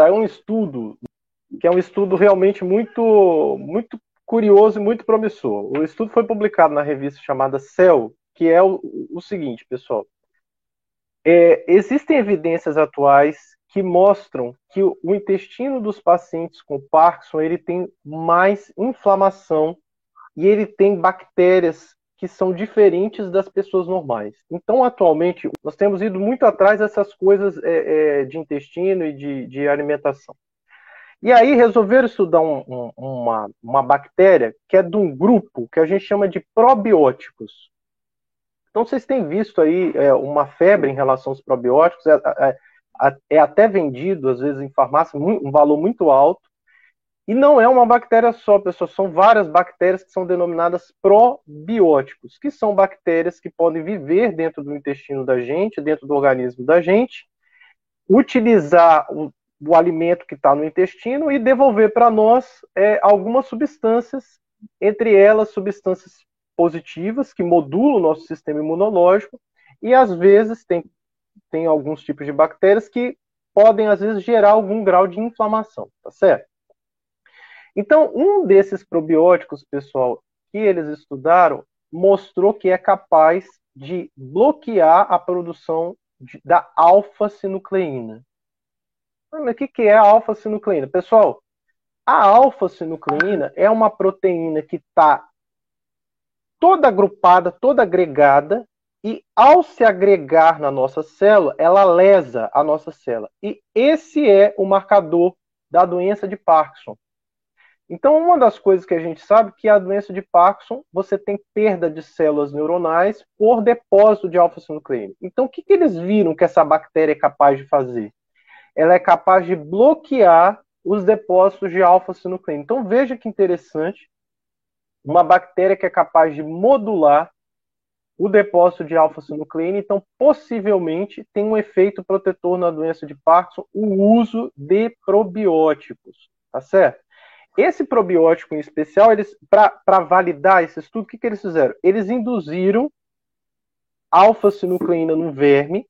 saiu um estudo que é um estudo realmente muito, muito curioso e muito promissor. O estudo foi publicado na revista chamada Cell, que é o, o seguinte, pessoal. É, existem evidências atuais que mostram que o, o intestino dos pacientes com Parkinson ele tem mais inflamação e ele tem bactérias que são diferentes das pessoas normais. Então, atualmente, nós temos ido muito atrás dessas coisas é, é, de intestino e de, de, alimentação. E aí resolveram estudar um, um, uma, uma bactéria que é de um grupo que a gente chama de probióticos. Então, vocês têm visto aí é, uma febre em relação aos probióticos, é, é, é até vendido, às vezes, em farmácia, um valor muito alto, e não é uma bactéria só, pessoal, são várias bactérias que são denominadas probióticos, que são bactérias que podem viver dentro do intestino da gente, dentro do organismo da gente, utilizar o, o alimento que está no intestino e devolver para nós é, algumas substâncias, entre elas substâncias positivas que modulam o nosso sistema imunológico, e às vezes tem, tem alguns tipos de bactérias que podem, às vezes, gerar algum grau de inflamação, tá certo? Então, um desses probióticos, pessoal, que eles estudaram, mostrou que é capaz de bloquear a produção de, da alfa-sinucleína. Mas o que, que é a alfa-sinucleína? Pessoal, a alfa-sinucleína é uma proteína que está toda agrupada, toda agregada, e ao se agregar na nossa célula, ela lesa a nossa célula. E esse é o marcador da doença de Parkinson. Então, uma das coisas que a gente sabe é que a doença de Parkinson, você tem perda de células neuronais por depósito de alfa-sinucleína. Então, o que, que eles viram que essa bactéria é capaz de fazer? Ela é capaz de bloquear os depósitos de alfa-sinucleína. Então, veja que interessante, uma bactéria que é capaz de modular o depósito de alfa-sinucleína, então possivelmente tem um efeito protetor na doença de Parkinson o uso de probióticos, tá certo? Esse probiótico em especial, eles para validar esse estudo, o que, que eles fizeram? Eles induziram alfa-sinucleína no verme,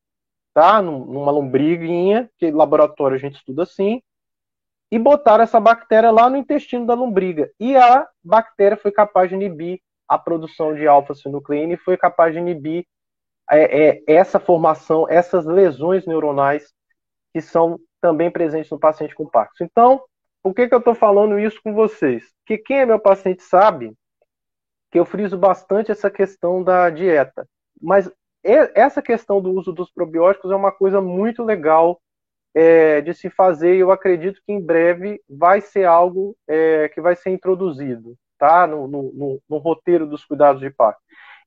tá? Numa lombriguinha, que laboratório a gente estuda assim, e botaram essa bactéria lá no intestino da lombriga. E a bactéria foi capaz de inibir a produção de alfa-sinucleína e foi capaz de inibir é, é, essa formação, essas lesões neuronais que são também presentes no paciente com Parkinson. Então, por que, que eu estou falando isso com vocês? Que quem é meu paciente sabe que eu friso bastante essa questão da dieta. Mas essa questão do uso dos probióticos é uma coisa muito legal é, de se fazer e eu acredito que em breve vai ser algo é, que vai ser introduzido tá? no, no, no roteiro dos cuidados de parto.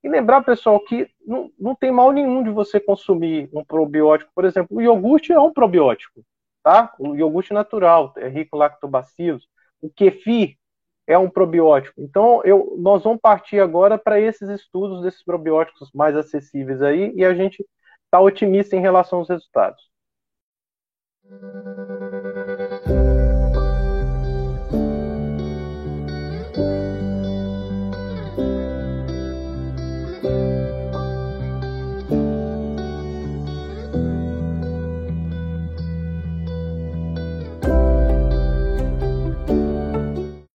E lembrar, pessoal, que não, não tem mal nenhum de você consumir um probiótico. Por exemplo, o iogurte é um probiótico tá? O iogurte natural é rico em lactobacilos. O kefir é um probiótico. Então, eu, nós vamos partir agora para esses estudos desses probióticos mais acessíveis aí e a gente está otimista em relação aos resultados.